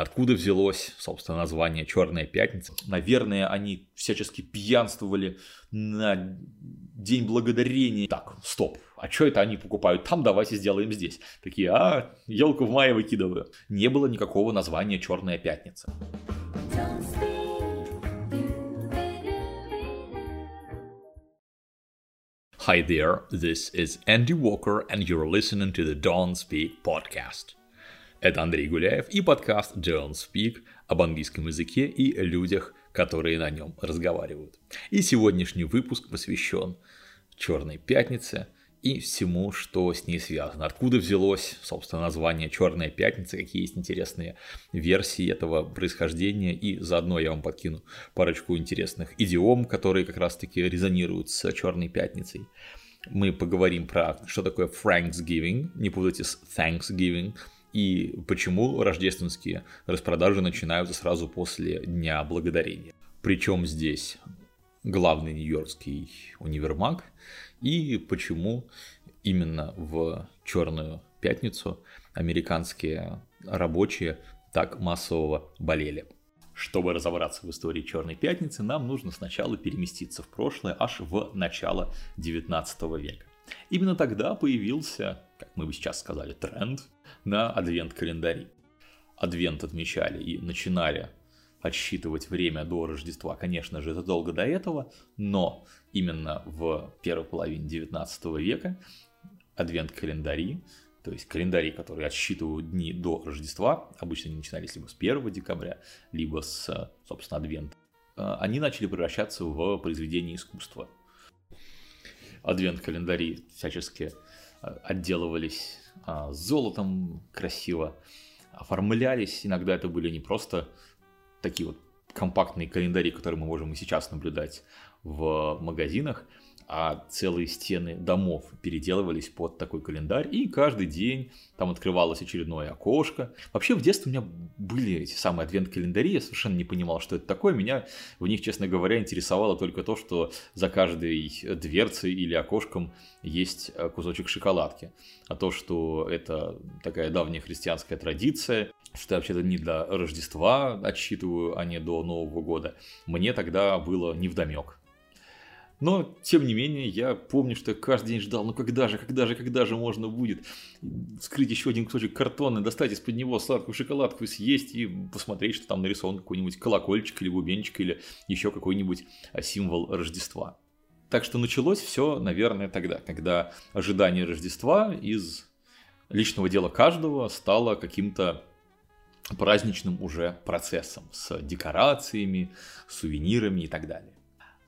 откуда взялось, собственно, название «Черная пятница». Наверное, они всячески пьянствовали на День Благодарения. Так, стоп, а что это они покупают там, давайте сделаем здесь. Такие, а, елку в мае выкидываю. Не было никакого названия «Черная пятница». Hi there, this is Andy Walker, and you're listening to the Don't Speak podcast. Это Андрей Гуляев и подкаст Don't Speak об английском языке и людях, которые на нем разговаривают. И сегодняшний выпуск посвящен Черной пятнице и всему, что с ней связано. Откуда взялось, собственно, название Черная пятница, какие есть интересные версии этого происхождения, и заодно я вам подкину парочку интересных идиом, которые как раз-таки резонируют с Черной пятницей. Мы поговорим про что такое Thanksgiving, не путайте с Thanksgiving, и почему рождественские распродажи начинаются сразу после Дня Благодарения. Причем здесь главный нью-йоркский универмаг и почему именно в Черную пятницу американские рабочие так массово болели. Чтобы разобраться в истории Черной пятницы, нам нужно сначала переместиться в прошлое, аж в начало 19 века. Именно тогда появился, как мы бы сейчас сказали, тренд на адвент-календари. Адвент отмечали и начинали отсчитывать время до Рождества, конечно же, задолго до этого, но именно в первой половине 19 века адвент-календари, то есть календари, которые отсчитывают дни до Рождества, обычно они начинались либо с 1 декабря, либо с, собственно, адвента, э, они начали превращаться в произведение искусства. Адвент-календари всячески э, отделывались а, золотом красиво оформлялись. Иногда это были не просто такие вот компактные календари, которые мы можем и сейчас наблюдать в магазинах, а целые стены домов переделывались под такой календарь, и каждый день там открывалось очередное окошко. Вообще в детстве у меня были эти самые адвент-календари, я совершенно не понимал, что это такое. Меня в них, честно говоря, интересовало только то, что за каждой дверцей или окошком есть э, кусочек шоколадки. А то, что это такая давняя христианская традиция, что я вообще-то не для Рождества отсчитываю, а не до Нового года, мне тогда было невдомек. Но, тем не менее, я помню, что я каждый день ждал, ну когда же, когда же, когда же можно будет вскрыть еще один кусочек картона, достать из-под него сладкую шоколадку и съесть, и посмотреть, что там нарисован какой-нибудь колокольчик или бубенчик, или еще какой-нибудь а, символ Рождества. Так что началось все, наверное, тогда, когда ожидание Рождества из личного дела каждого стало каким-то праздничным уже процессом с декорациями, сувенирами и так далее.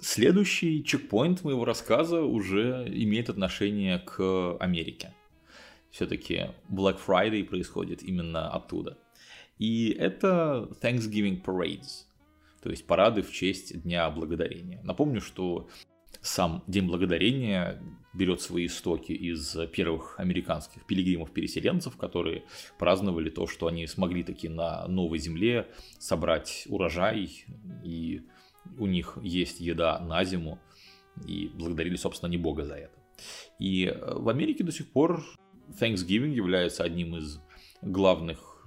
Следующий чекпоинт моего рассказа уже имеет отношение к Америке. Все-таки Black Friday происходит именно оттуда. И это Thanksgiving Parades, то есть парады в честь Дня Благодарения. Напомню, что сам День Благодарения берет свои истоки из первых американских пилигримов-переселенцев, которые праздновали то, что они смогли таки на новой земле собрать урожай и у них есть еда на зиму, и благодарили, собственно, не Бога за это. И э, в Америке до сих пор Thanksgiving является одним из главных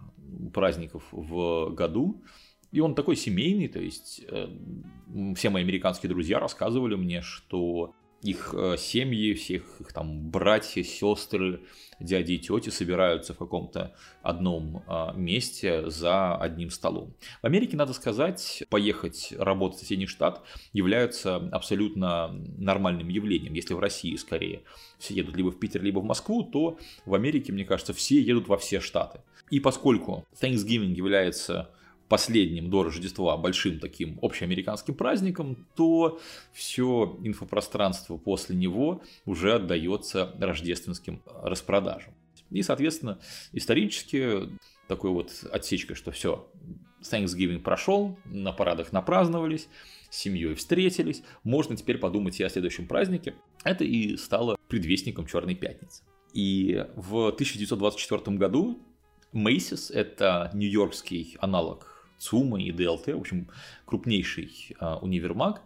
праздников в году. И он такой семейный, то есть э, все мои американские друзья рассказывали мне, что их э, семьи, всех их там братья, сестры, дяди и тети собираются в каком-то одном а, месте за одним столом. В Америке, надо сказать, поехать работать в соседний штат является абсолютно нормальным явлением. Если в России скорее все едут либо в Питер, либо в Москву, то в Америке, мне кажется, все едут во все штаты. И поскольку Thanksgiving является последним до Рождества большим таким общеамериканским праздником, то все инфопространство после него уже отдается рождественским распродажам. И, соответственно, исторически такой вот отсечка, что все, Thanksgiving прошел, на парадах напраздновались, с семьей встретились, можно теперь подумать и о следующем празднике. Это и стало предвестником Черной Пятницы. И в 1924 году Macy's, это нью-йоркский аналог ЦУМа и ДЛТ, в общем, крупнейший а, универмаг,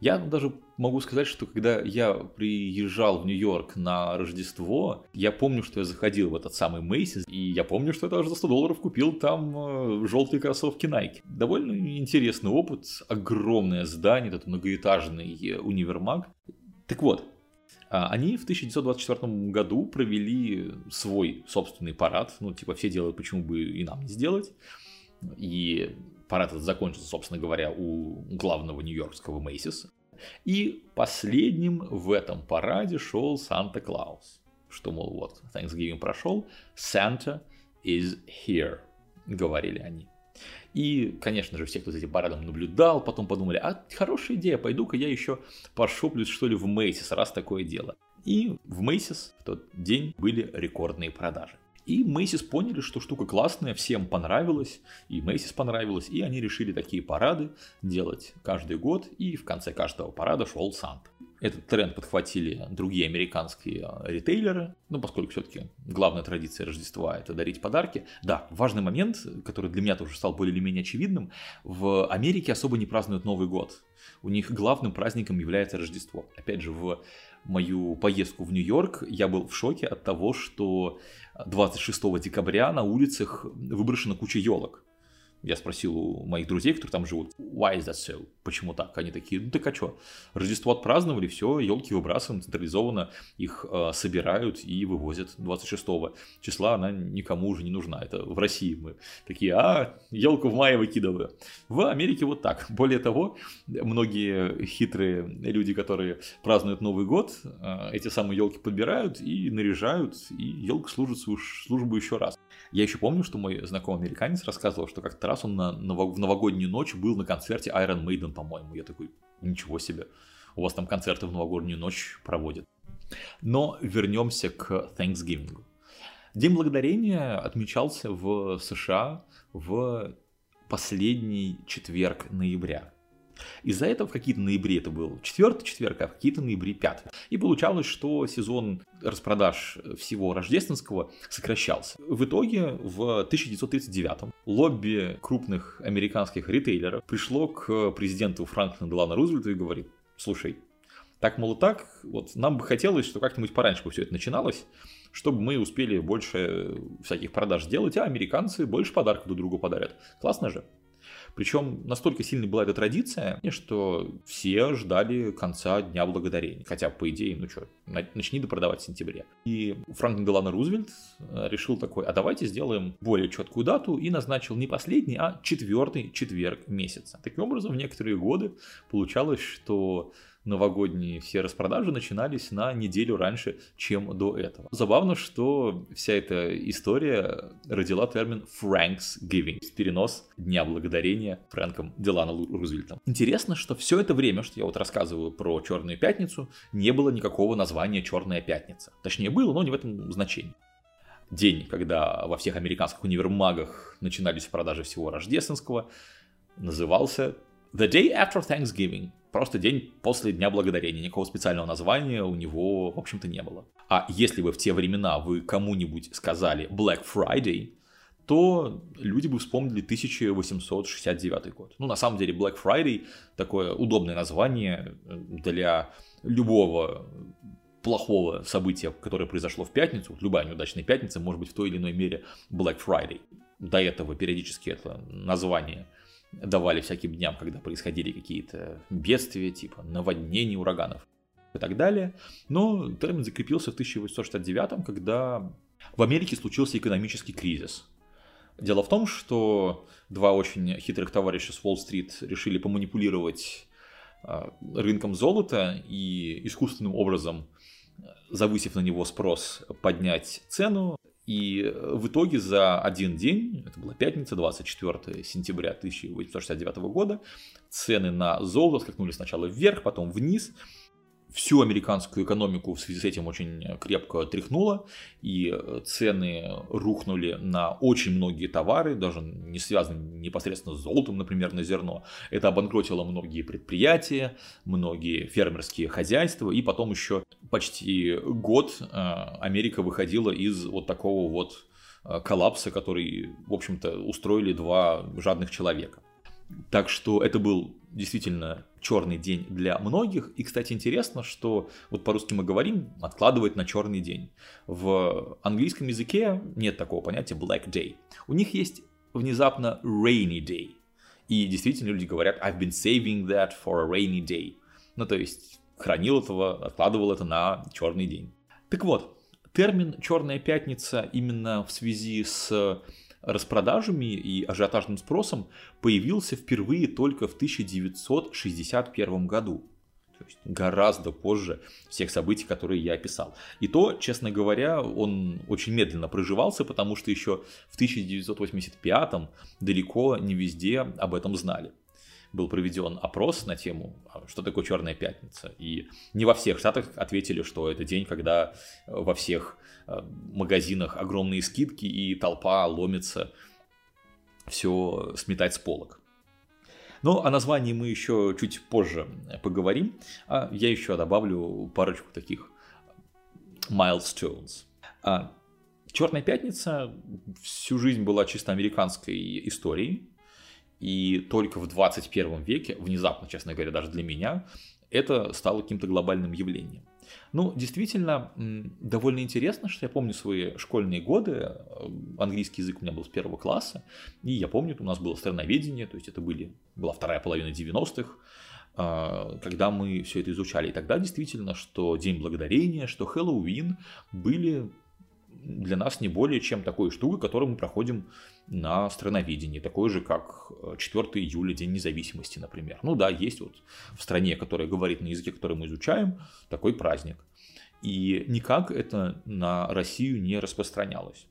Я даже могу сказать, что когда я приезжал в Нью-Йорк на Рождество, я помню, что я заходил в этот самый Мейсис, и я помню, что я даже за 100 долларов купил там э, желтые кроссовки Nike. Довольно интересный опыт, огромное здание, этот многоэтажный универмаг. Так вот, а, они в 1924 году провели свой собственный парад. Ну, типа, все делают, почему бы и нам не сделать. И парад этот закончился, собственно говоря, у главного нью-йоркского Мейсиса. И последним в этом параде шел Санта-Клаус. Что, мол, вот, Thanksgiving прошел, Santa is here, говорили они. И, конечно же, все, кто за этим парадом наблюдал, потом подумали, а хорошая идея, пойду-ка я еще пошоплюсь, что ли, в Мейсис, раз такое дело. И в Мейсис в тот день были рекордные продажи. И Мейсис поняли, что штука классная, всем понравилась, и Мейсис понравилось, и они решили такие парады делать каждый год, и в конце каждого парада шел Санта. Этот тренд подхватили другие американские а, ритейлеры, ну, поскольку все-таки главная традиция Рождества – это дарить подарки. Да, важный момент, который для меня тоже стал более или менее очевидным, в Америке особо не празднуют Новый год. У них главным праздником является Рождество. Опять же, в мою поездку в Нью-Йорк я был в шоке от того, что 26 декабря на улицах выброшена куча елок. Я спросил у моих друзей, которые там живут, why is that so? Почему так? Они такие, ну так а что? Рождество отпраздновали, все, елки выбрасываем централизованно, их э, собирают и вывозят 26 числа, она никому уже не нужна. Это в России мы такие, а, елку в мае выкидываю. В Америке вот так. Более того, многие хитрые люди, которые празднуют Новый год, э, эти самые елки подбирают и наряжают, и елка служит свою службу еще раз. Я еще помню, что мой знакомый американец рассказывал, что как-то раз он на, в новогоднюю ночь был на концерте Iron Maiden, по-моему. Я такой, ничего себе, у вас там концерты в новогоднюю ночь проводят. Но вернемся к Thanksgiving. День благодарения отмечался в США в последний четверг ноября. Из-за этого в какие-то ноябре это был четвертый четверг, а в какие-то ноябре пятый. И получалось, что сезон распродаж всего рождественского сокращался. В итоге в 1939 лобби крупных американских ритейлеров пришло к президенту Франклина Делана Рузвельту и говорит, слушай, так, мол, так, вот нам бы хотелось, что как-нибудь пораньше бы все это начиналось, чтобы мы успели больше всяких продаж делать, а американцы больше подарков друг другу подарят. Классно же. Причем настолько сильной была эта традиция, что все ждали конца Дня Благодарения. Хотя, по идее, ну что, начни допродавать в сентябре. И Франклин Делано Рузвельт э, решил такой, а давайте сделаем более четкую дату и назначил не последний, а четвертый четверг месяца. Таким образом, в некоторые годы получалось, что новогодние все распродажи начинались на неделю раньше, чем до этого. Забавно, что вся эта история родила термин Frank's Giving, перенос Дня Благодарения Фрэнком Делана Рузвельтом. Интересно, что все это время, что я вот рассказываю про Черную Пятницу, не было никакого названия Черная Пятница. Точнее, было, но не в этом значении день, когда во всех американских универмагах начинались продажи всего рождественского, назывался The Day After Thanksgiving, просто день после Дня Благодарения. Никакого специального названия у него, в общем-то, не было. А если бы в те времена вы кому-нибудь сказали Black Friday, то люди бы вспомнили 1869 год. Ну, на самом деле, Black Friday такое удобное название для любого плохого события, которое произошло в пятницу, любая неудачная пятница может быть в той или иной мере Black Friday. До этого периодически это название давали всяким дням, когда происходили какие-то бедствия, типа наводнений, ураганов и так далее. Но термин закрепился в 1869, когда в Америке случился экономический кризис. Дело в том, что два очень хитрых товарища с Уолл-стрит решили поманипулировать а, рынком золота и искусственным образом, завысив на него спрос, поднять цену и э, в итоге за один день, это была пятница, 24 сентября 1869 года, цены на золото скакнули сначала вверх, потом вниз всю американскую экономику в связи с этим очень крепко тряхнуло, и э, цены рухнули на очень многие товары, даже не связанные непосредственно с золотом, например, на зерно. Это обанкротило многие предприятия, многие фермерские хозяйства, и потом еще почти год э, Америка выходила из вот такого вот э, коллапса, который, в общем-то, устроили два жадных человека. Так что это был действительно черный день для многих. И, кстати, интересно, что вот по-русски мы говорим откладывать на черный день. В английском языке нет такого понятия black day. У них есть внезапно rainy day. И действительно люди говорят I've been saving that for a rainy day. Ну, то есть хранил этого, откладывал это на черный день. Так вот, термин «черная пятница» именно в связи с распродажами и ажиотажным спросом появился впервые только в 1961 году. То есть гораздо позже всех событий, которые я описал. И то, честно говоря, он очень медленно проживался, потому что еще в 1985 далеко не везде об этом знали был проведен опрос на тему, а, что такое Черная пятница. И не во всех штатах ответили, что это день, когда э, во всех э, магазинах огромные скидки и толпа ломится все сметать с полок. Но о названии мы еще чуть позже поговорим. А я еще добавлю парочку таких milestones. А Черная пятница всю жизнь была чисто американской историей. И только в 21 веке, внезапно, честно говоря, даже для меня, это стало каким-то глобальным явлением. Ну, действительно, довольно интересно, что я помню свои школьные годы, э, английский язык у меня был с первого класса, и я помню, у нас было страноведение, то есть это были, была вторая половина 90-х, э, когда мы все это изучали. И тогда действительно, что День Благодарения, что Хэллоуин были для нас не более чем такой штукой, которую мы проходим на страновидении, такой же, как 4 э, июля, День независимости, например. Ну да, есть вот в стране, которая говорит на языке, который мы изучаем, такой праздник. И никак это на Россию не распространялось.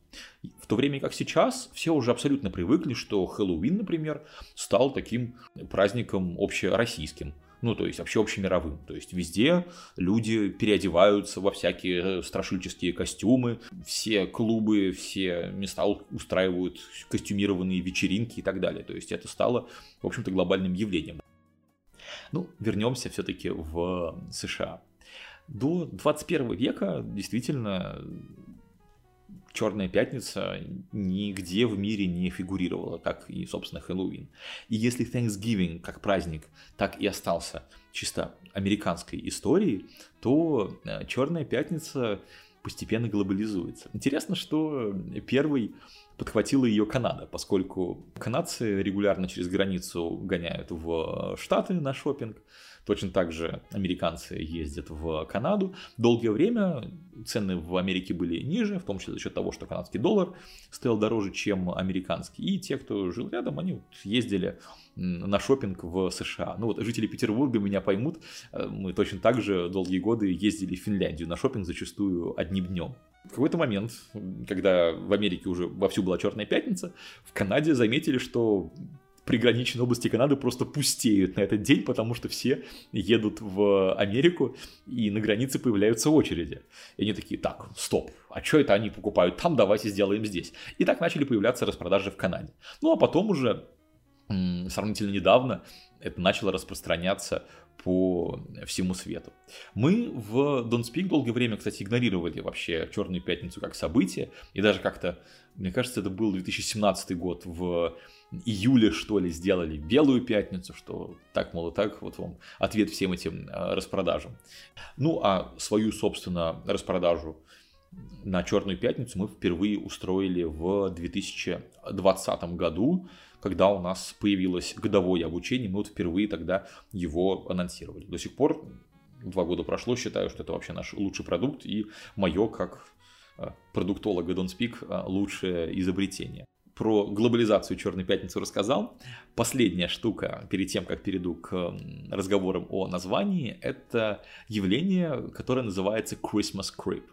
В то время как сейчас все уже абсолютно привыкли, что Хэллоуин, например, стал таким праздником общероссийским ну, то есть вообще общемировым. То есть везде люди переодеваются во всякие страшильческие костюмы, все клубы, все места устраивают костюмированные вечеринки и так далее. То есть это стало, в общем-то, глобальным явлением. Ну, вернемся все-таки в США. До 21 века действительно Черная пятница нигде в мире не фигурировала, так и, собственно, Хэллоуин. И если Thanksgiving как праздник так и остался чисто американской историей, то э, Черная пятница постепенно глобализуется. Интересно, что первый подхватила ее Канада, поскольку канадцы регулярно через границу гоняют в Штаты на шопинг, Точно так же американцы ездят в Канаду. Долгое время цены в Америке были ниже, в том числе за счет того, что канадский доллар стоил дороже, чем американский. И те, кто жил рядом, они ездили на шопинг в США. Ну вот жители Петербурга меня поймут, э, мы точно так же долгие годы ездили в Финляндию на шопинг зачастую одним днем. В какой-то момент, когда в Америке уже вовсю была Черная пятница, в Канаде заметили, что приграничные области Канады просто пустеют на этот день, потому что все едут в Америку, и на границе появляются очереди. И они такие, так, стоп, а что это они покупают там, давайте сделаем здесь. И так начали появляться распродажи в Канаде. Ну а потом уже сравнительно недавно это начало распространяться по всему свету. Мы в Don't Speak долгое время, кстати, игнорировали вообще Черную пятницу как событие, и даже как-то, мне кажется, это был 2017 год, в июле, что ли, сделали Белую пятницу, что так, мол, так, вот вам ответ всем этим а, распродажам. Ну, а свою, собственно, распродажу на Черную пятницу мы впервые устроили в 2020 году, когда у нас появилось годовое обучение, мы вот впервые тогда его анонсировали. До сих пор, два года прошло, считаю, что это вообще наш лучший продукт и мое, как а, продуктолога Don't Speak, а, лучшее изобретение про глобализацию Черной пятницы рассказал. Последняя штука перед тем, как перейду к разговорам о названии, это явление, которое называется Christmas Creep.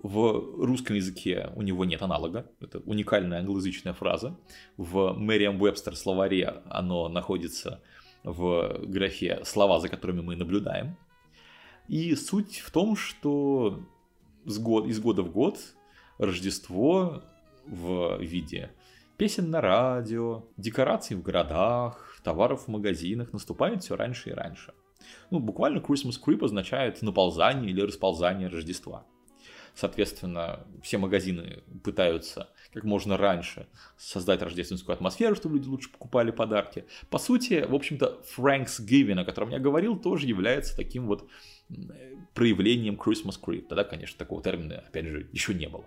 В русском языке у него нет аналога, это уникальная англоязычная фраза. В Merriam-Webster словаре оно находится в графе «слова, за которыми мы наблюдаем». И суть в том, что из года в год Рождество в виде песен на радио, декораций в городах, товаров в магазинах наступает все раньше и раньше. Ну, буквально Christmas Creep означает наползание или расползание Рождества. Соответственно, все магазины пытаются как можно раньше, создать рождественскую атмосферу, чтобы люди лучше покупали подарки. По сути, в общем-то, Thanksgiving, о котором я говорил, тоже является таким вот проявлением Christmas Creep. Тогда, конечно, такого термина, опять же, еще не было.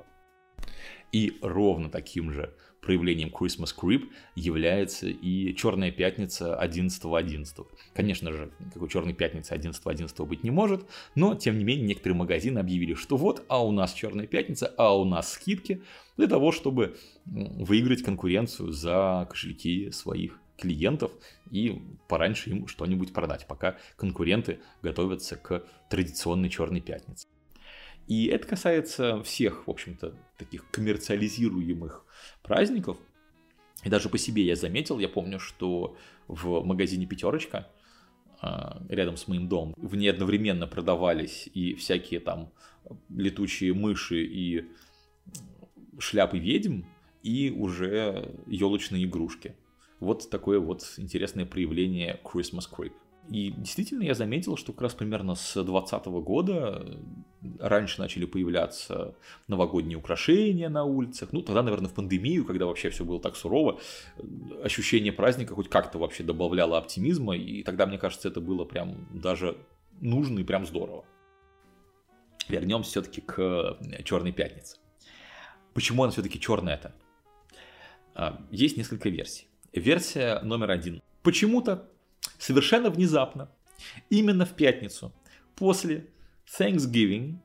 И ровно таким же проявлением Christmas Creep является и Черная Пятница 11.11. .11. Конечно же, какой Черной Пятницы 11.11 .11 быть не может, но, тем не менее, некоторые магазины объявили, что вот, а у нас Черная Пятница, а у нас скидки, для того, чтобы выиграть конкуренцию за кошельки своих клиентов и пораньше им что-нибудь продать, пока конкуренты готовятся к традиционной Черной Пятнице. И это касается всех, в общем-то, таких коммерциализируемых праздников. И даже по себе я заметил, я помню, что в магазине «Пятерочка» а, рядом с моим домом в ней одновременно продавались и всякие там летучие мыши и шляпы ведьм, и уже елочные игрушки. Вот такое вот интересное проявление Christmas Creep. И действительно я заметил, что как раз примерно с 2020 года раньше начали появляться новогодние украшения на улицах. Ну, тогда, наверное, в пандемию, когда вообще все было так сурово, ощущение праздника хоть как-то вообще добавляло оптимизма. И тогда, мне кажется, это было прям даже нужно и прям здорово. Вернемся все-таки к Черной пятнице. Почему она все-таки черная-то? А, есть несколько версий. Версия номер один. Почему-то совершенно внезапно, именно в пятницу, после Thanksgiving,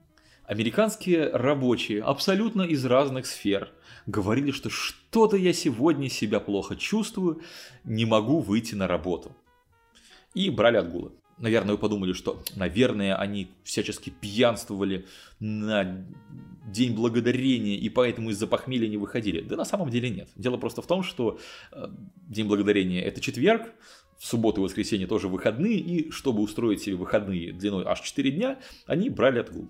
американские рабочие абсолютно из разных сфер говорили, что что-то я сегодня себя плохо чувствую, не могу выйти на работу. И брали отгулы. Наверное, вы подумали, что, наверное, они всячески пьянствовали на День Благодарения, и поэтому из-за похмелья не выходили. Да на самом деле нет. Дело просто в том, что э, День Благодарения – это четверг, в субботу и воскресенье тоже выходные, и чтобы устроить себе выходные длиной аж 4 дня, они брали отгул.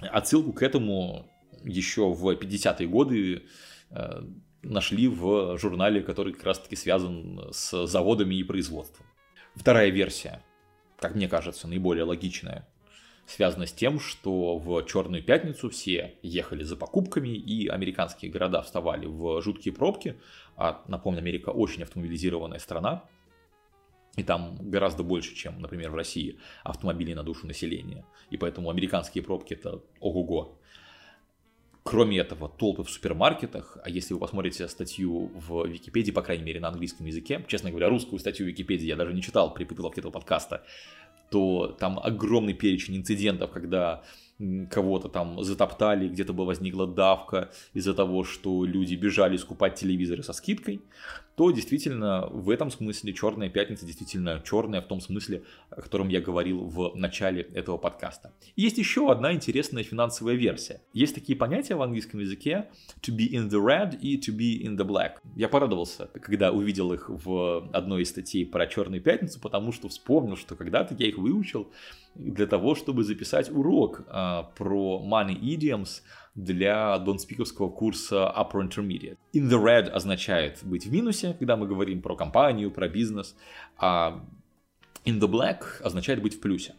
Отсылку к этому еще в 50-е годы э, нашли в журнале, который как раз-таки связан с заводами и производством. Вторая версия, как мне кажется, наиболее логичная, связана с тем, что в Черную пятницу все ехали за покупками, и американские города вставали в жуткие пробки. А, напомню, Америка очень автомобилизированная страна, и там гораздо больше, чем, например, в России автомобилей на душу населения. И поэтому американские пробки это ого-го. Кроме этого, толпы в супермаркетах, а если вы посмотрите статью в Википедии, по крайней мере на английском языке, честно говоря, русскую статью в Википедии я даже не читал при подготовке этого подкаста, то там огромный перечень инцидентов, когда кого-то там затоптали, где-то бы возникла давка из-за того, что люди бежали скупать телевизоры со скидкой, то действительно в этом смысле Черная пятница действительно черная в том смысле, о котором я говорил в начале этого подкаста. И есть еще одна интересная финансовая версия. Есть такие понятия в английском языке to be in the red и to be in the black. Я порадовался, когда увидел их в одной из статей про Черную пятницу, потому что вспомнил, что когда-то я их выучил для того, чтобы записать урок а, про money idioms для донспиковского курса Upper Intermediate. In the red означает быть в минусе, когда мы говорим про компанию, про бизнес, а in the black означает быть в плюсе.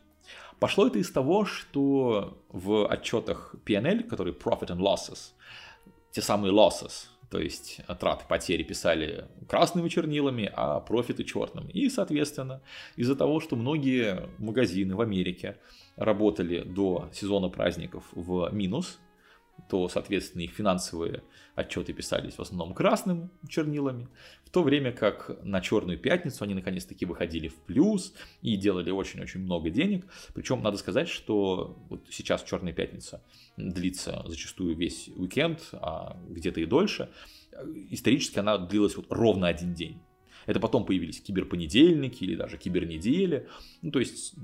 Пошло это из того, что в отчетах P&L, которые Profit and Losses, те самые losses, то есть траты, потери писали красными чернилами, а профиты черными. И, соответственно, из-за того, что многие магазины в Америке работали до сезона праздников в минус, то, соответственно, их финансовые отчеты писались в основном красным чернилами, в то время как на Черную Пятницу они наконец-таки выходили в плюс и делали очень-очень много денег. Причем надо сказать, что вот сейчас Черная Пятница длится зачастую весь уикенд, а где-то и дольше. Исторически она длилась вот ровно один день. Это потом появились киберпонедельники или даже кибернедели. Ну, то есть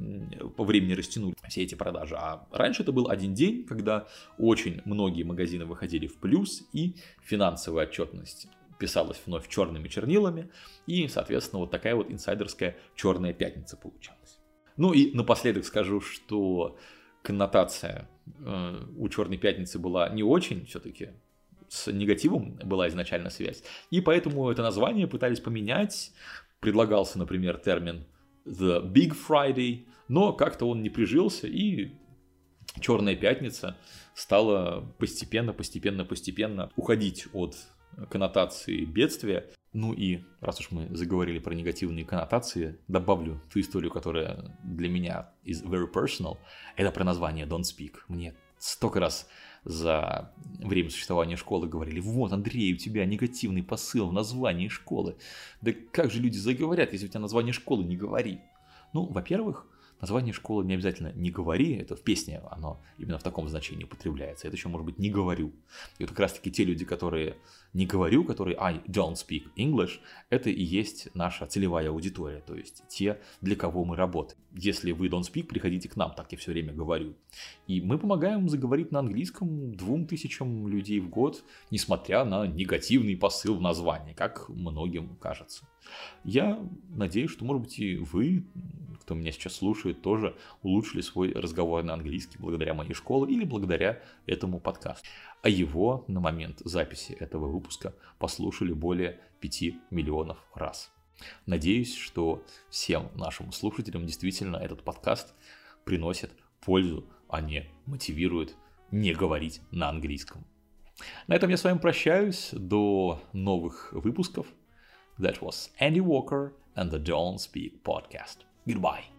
по времени растянули все эти продажи. А раньше это был один день, когда очень многие магазины выходили в плюс и финансовая отчетность писалась вновь черными чернилами. И, соответственно, вот такая вот инсайдерская черная пятница получалась. Ну и напоследок скажу, что коннотация э, у Черной Пятницы была не очень все-таки с негативом была изначально связь. И поэтому это название пытались поменять. Предлагался, например, термин The Big Friday, но как-то он не прижился, и Черная пятница стала постепенно, постепенно, постепенно уходить от коннотации бедствия. Ну и раз уж мы заговорили про негативные коннотации, добавлю ту историю, которая для меня is very personal. Это про название Don't Speak. Мне столько раз за время существования школы говорили, вот, Андрей, у тебя негативный посыл в названии школы. Да как же люди заговорят, если у тебя название школы не говори? Ну, во-первых, Название школы не обязательно «не говори», это в песне, оно именно в таком значении употребляется. Это еще может быть «не говорю». И вот как раз-таки те люди, которые «не говорю», которые «I don't speak English», это и есть наша целевая аудитория, то есть те, для кого мы работаем. Если вы don't speak, приходите к нам, так я все время говорю. И мы помогаем заговорить на английском двум тысячам людей в год, несмотря на негативный посыл в названии, как многим кажется. Я надеюсь, что, может быть, и вы кто меня сейчас слушает, тоже улучшили свой разговор на английский благодаря моей школе или благодаря этому подкасту. А его на момент записи этого выпуска послушали более 5 миллионов раз. Надеюсь, что всем нашим слушателям действительно этот подкаст приносит пользу, а не мотивирует не говорить на английском. На этом я с вами прощаюсь. До новых выпусков. That was Andy Walker and the Don't Speak podcast. Goodbye.